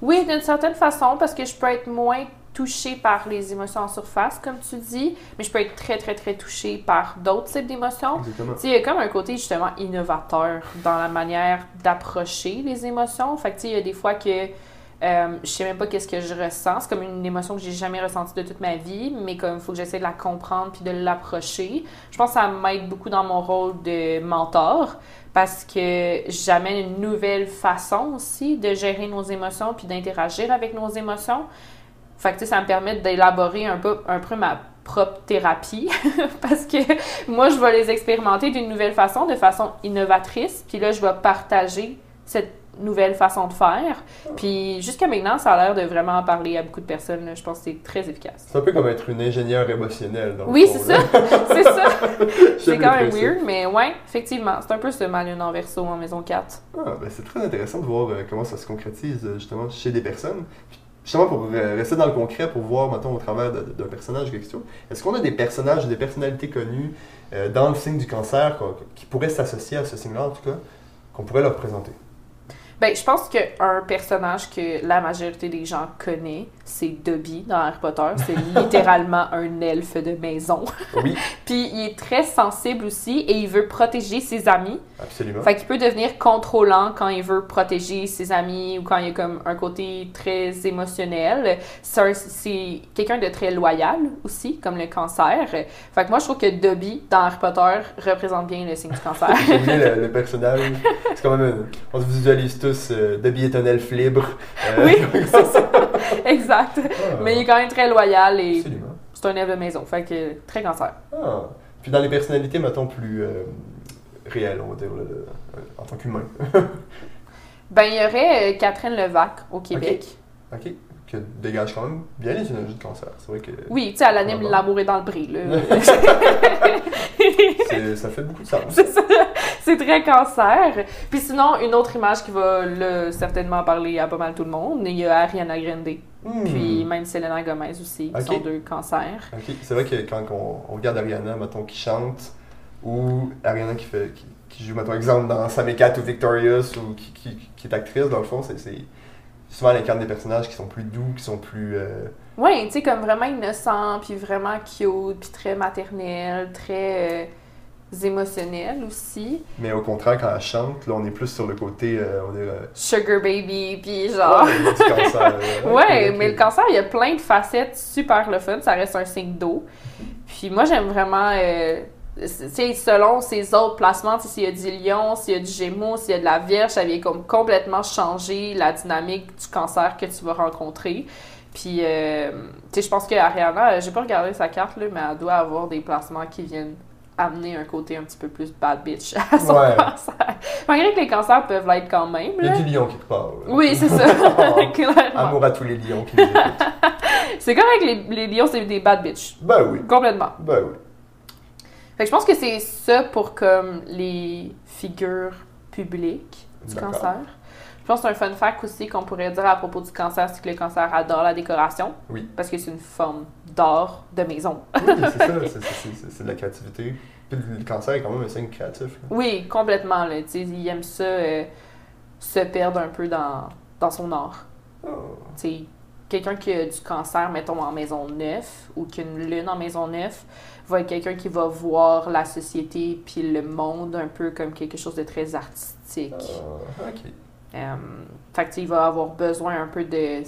Oui, d'une certaine façon, parce que je peux être moins touchée par les émotions en surface, comme tu dis, mais je peux être très, très, très touchée par d'autres types d'émotions. Il y a comme un côté justement innovateur dans la manière d'approcher les émotions. Fait que tu sais, il y a des fois que euh, je sais même pas qu'est-ce que je ressens. C'est comme une émotion que j'ai jamais ressentie de toute ma vie, mais comme il faut que j'essaie de la comprendre puis de l'approcher. Je pense que ça m'aide beaucoup dans mon rôle de mentor parce que j'amène une nouvelle façon aussi de gérer nos émotions puis d'interagir avec nos émotions. Fait que ça me permet d'élaborer un peu, un peu ma propre thérapie [LAUGHS] parce que moi, je vais les expérimenter d'une nouvelle façon, de façon innovatrice, puis là, je vais partager cette nouvelle façon de faire. Puis jusqu'à maintenant, ça a l'air de vraiment parler à beaucoup de personnes. là. Je pense que c'est très efficace. C'est un peu comme être une ingénieure émotionnelle. dans Oui, c'est ça. [LAUGHS] c'est ça. [LAUGHS] C'est quand même weird, mais ouais, effectivement. C'est un peu ce ma lune en verso en maison 4. Ah, ben c'est très intéressant de voir euh, comment ça se concrétise euh, justement chez des personnes. Puis, justement, pour rester dans le concret, pour voir, mettons, au travers d'un personnage quelque chose, est-ce qu'on a des personnages, des personnalités connues euh, dans le signe du cancer qui pourraient s'associer à ce signe-là, en tout cas, qu'on pourrait leur présenter? Ben, je pense qu'un personnage que la majorité des gens connaissent, c'est Dobby dans Harry Potter. C'est [LAUGHS] littéralement un elfe de maison. Oui, [LAUGHS] Puis il est très sensible aussi et il veut protéger ses amis. absolument. Fait qu'il peut devenir contrôlant quand il veut protéger ses amis ou quand il y a comme un côté très émotionnel. C'est un- c'est quelqu'un de très loyal aussi, comme le cancer. Fait que moi, je trouve que Dobby, dans Harry Potter, représente bien le signe du cancer. [LAUGHS] J'ai oublié le, le personnage. C'est quand même. on se visualise tous. Euh, est un elfe libre. Euh, oui, [LAUGHS] c'est ça. exact. ah, Mais il est quand même très loyal et c'est un elfe de maison. Fait que très cancer. Ah. Puis dans les personnalités, mettons, plus euh, réelles, on va dire, le- en tant qu'humain. [LAUGHS] Ben, il y aurait euh, Catherine Levac au Québec. OK? Qui dégage quand même bien les énergies de cancer. C'est vrai que Oui, tu sais, elle anime Ah. L'amour est dans le prix, là. [LAUGHS] c'est- ça fait beaucoup de sens. C'est très cancer. Puis sinon, une autre image qui va là, certainement parler à pas mal tout le monde, il y a Ariana Grande. Hmm. Puis même Selena Gomez aussi, qui sont deux cancers. C'est vrai que quand on, on regarde Ariana, mettons, qui chante, ou Ariana qui fait qui, qui joue, mettons, exemple, dans Sam et Cat ou Victorious, ou qui, qui, qui est actrice, dans le fond, c'est souvent elle incarne des personnages qui sont plus doux, qui sont plus... euh, Ouais, tu sais, comme vraiment innocent, puis vraiment cute, puis très maternel, très euh, émotionnel aussi. Mais au contraire, quand elle chante, là, on est plus sur le côté, euh, on dirait... Sugar baby, puis genre... Ouais, du cancer. euh, [LAUGHS] Ouais, mais le cancer, il y a plein de facettes super le fun. Ça reste un signe d'eau. Puis moi, j'aime vraiment, euh, tu sais, selon ses autres placements, s'il y a du lion, s'il y a du gémeaux, s'il y a de la vierge, ça vient comme complètement changer la dynamique du cancer que tu vas rencontrer. Puis, euh, tu sais, je pense que Ariana, j'ai pas regardé sa carte, là, mais elle doit avoir des placements qui viennent amener un côté un petit peu plus bad bitch à son Ouais. cancer. Malgré que les cancers peuvent l'être quand même, Il y là. a du lion quelque part. là. Oui, c'est ça. [LAUGHS] [LAUGHS] Amour à tous les lions qui nous écoutent. [LAUGHS] C'est correct, les, les lions, c'est des bad bitches. Ben oui, Complètement. ben oui. Fait que je pense que c'est ça pour comme les figures publiques du cancer. Je pense que c'est un fun fact aussi qu'on pourrait dire à propos du cancer, c'est que le cancer adore la décoration. Oui. Parce que c'est une forme d'art de maison. Oui, c'est ça, [LAUGHS] c'est- de la créativité. Puis le cancer est quand même un signe créatif. là. Oui, complètement. Là, il aime ça euh, se perdre un peu dans, dans son art. Oh. Quelqu'un qui a du cancer, mettons, en maison neuve ou qui a une lune en maison neuve, va être quelqu'un qui va voir la société puis le monde un peu comme quelque chose de très artistique. Ok. Euh, fait que, il va avoir besoin un peu de...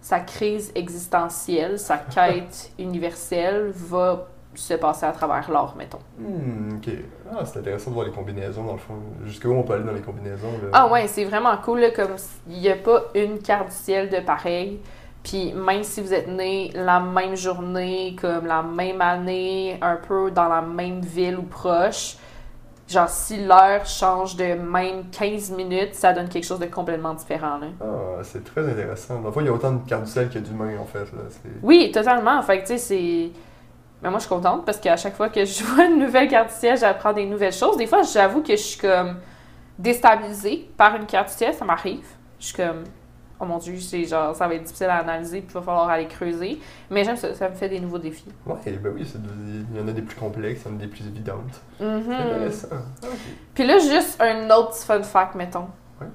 Sa crise existentielle, sa [LAUGHS] quête universelle va se passer à travers l'art, mettons. Hmm, ok. Ah, c'est intéressant de voir les combinaisons dans le fond. Jusqu'où on peut aller dans les combinaisons. Là. Ah ouais, c'est vraiment cool, là, comme il n'y a pas une carte du ciel de pareil. Puis même si vous êtes né la même journée, comme la même année, un peu dans la même ville ou proche, genre si l'heure change de même 15 minutes, ça donne quelque chose de complètement différent. Là. Ah, c'est très intéressant. Dans le fond, il y a autant de cartes du ciel qu'il y a d'humains en fait. Là. Oui, totalement. Fait que tu sais, c'est. Mais moi, je suis contente parce qu'à chaque fois que je [LAUGHS] vois une nouvelle carte du ciel, j'apprends des nouvelles choses. Des fois, j'avoue que je suis comme déstabilisée par une carte du ciel, ça m'arrive. Je suis comme, oh mon dieu, c'est genre, ça va être difficile à analyser, puis il va falloir aller creuser. Mais j'aime ça, ça me fait des nouveaux défis. Ouais, ben oui, il y en a des plus complexes, il y en a des plus évidentes. Mhm. C'est intéressant. Ok. Puis là, juste un autre fun fact, mettons. Ouais.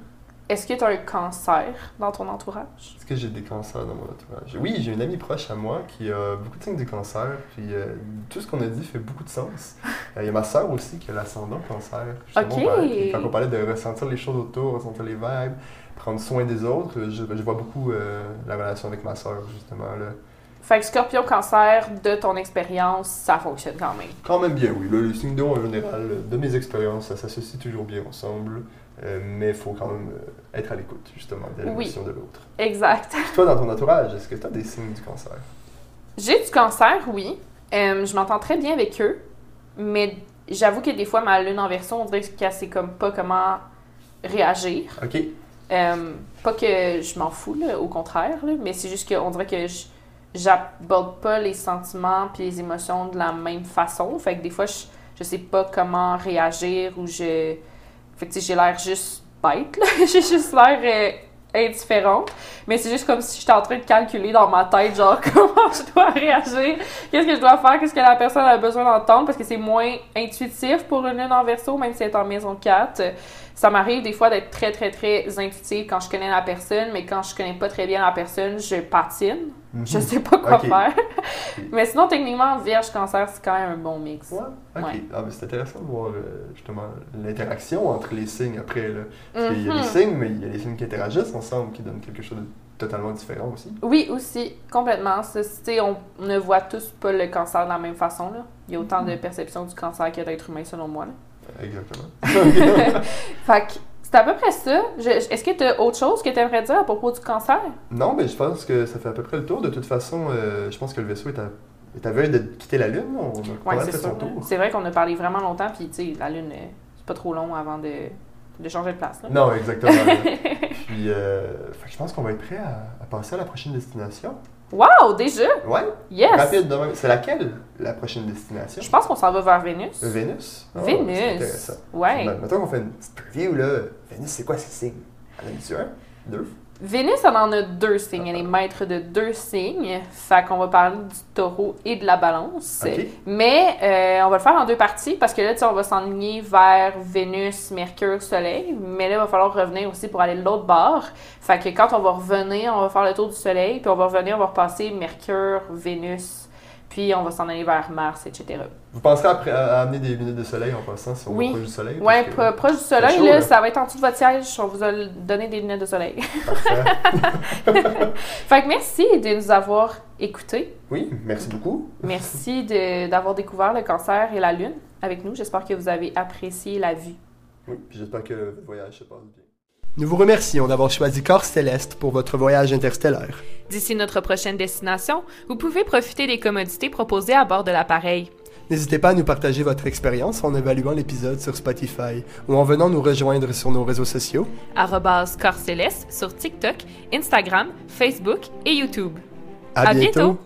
Est-ce que tu as un cancer dans ton entourage? Est-ce que j'ai des cancers dans mon entourage? Oui, j'ai une amie proche à moi qui a beaucoup de signes de cancer, puis euh, tout ce qu'on a dit fait beaucoup de sens. Euh, Il y a ma soeur aussi qui a l'ascendant cancer. justement, Ok. pareil. Puis Quand on parlait de ressentir les choses autour, ressentir les vibes, prendre soin des autres, je, je vois beaucoup euh, la relation avec ma soeur, justement. Là. Fait que scorpion cancer, de ton expérience, ça fonctionne quand même. Quand même bien, oui. Le, les signes d'eau, en général, de mes expériences, ça s'associe toujours bien ensemble, euh, mais il faut quand même euh, être à l'écoute, justement, de Oui. l'émotion de l'autre. Exact. Toi, dans ton entourage, est-ce que tu as des signes du cancer? J'ai du cancer, oui. Euh, je m'entends très bien avec eux, mais j'avoue que des fois, ma lune en version, on dirait qu'elle sait comme pas comment réagir. OK. Euh, pas que je m'en fous, là, au contraire, mais c'est juste qu'on dirait que j'aborde pas les sentiments puis les émotions de la même façon. Fait que des fois, je, je sais pas comment réagir ou je... Fait que j'ai l'air juste bête, [LAUGHS] j'ai juste l'air euh, indifférente. Mais c'est juste comme si j'étais en train de calculer dans ma tête, genre, [LAUGHS] comment je dois réagir, qu'est-ce que je dois faire, qu'est-ce que la personne a besoin d'entendre, parce que c'est moins intuitif pour une lune en verso, même si elle est en maison 4. Ça m'arrive des fois d'être très, très, très intuitive quand je connais la personne, mais quand je connais pas très bien la personne, je patine. Je sais pas quoi faire. [LAUGHS] mais sinon, techniquement, vierge cancer, c'est quand même un bon mix. Ouais, ok. Ouais. Ah, c'est intéressant de voir euh, justement l'interaction entre les signes après. Là. Parce qu'il y a Mhm. des signes, mais il y a des signes qui interagissent ensemble, qui donnent quelque chose de totalement différent aussi. Oui, aussi, complètement. On ne voit tous pas le cancer de la même façon. Là. Il y a autant de perceptions du cancer qu'il y a d'êtres humains, selon moi. là. Exactement. [LAUGHS] Fait que c'est à peu près ça. Est-ce que tu as autre chose que tu aimerais dire à propos du cancer? non, mais je pense que ça fait à peu près le tour. De toute façon, euh, je pense que le vaisseau est à, à veille de quitter la Lune. On a fait son tour. C'est vrai qu'on a parlé vraiment longtemps, puis tu sais, la Lune, euh, c'est pas trop long avant de, de changer de place. Là. Non, exactement. [LAUGHS] Puis, euh, je pense qu'on va être prêt à, à passer à la prochaine destination. Wow, déjà? Ouais, Yes! rapide demain. C'est laquelle, la prochaine destination? Je pense qu'on s'en va vers Vénus. Vénus. Ah, c'est Vénus. intéressant. Ouais. Ben, Mettons qu'on fait une petite preview, là. Vénus, c'est quoi ces signes? En as-tu un? Deux? Vénus, elle en a deux signes. Elle est maître de deux signes. Fait qu'on va parler du taureau et de la balance. Mais euh, on va le faire en deux parties parce que là, on va s'enligner vers Vénus, Mercure, Soleil. Mais là, il va falloir revenir aussi pour aller de l'autre bord. Fait que quand on va revenir, on va faire le tour du Soleil. Puis on va revenir, on va repasser Mercure, Vénus. Puis on va s'en aller vers Mars, etc. Vous penserez à, à amener des lunettes de soleil en passant si on Oui. va proche du soleil? Pro- proche du Soleil, chaud, là, là. ça va être en dessous de votre siège. On vous a donné des lunettes de soleil. Parfait. [LAUGHS] fait que merci de nous avoir écoutés. Oui, merci beaucoup. Merci d'avoir découvert le cancer et la lune avec nous. J'espère que vous avez apprécié la vue. Oui, puis j'espère que votre voyage se passe bien. Nous vous remercions d'avoir choisi Corps Céleste pour votre voyage interstellaire. D'ici notre prochaine destination, vous pouvez profiter des commodités proposées à bord de l'appareil. N'hésitez pas à nous partager votre expérience en évaluant l'épisode sur Spotify ou en venant nous rejoindre sur nos réseaux sociaux. Corps Céleste sur TikTok, Instagram, Facebook et YouTube. À, À bientôt.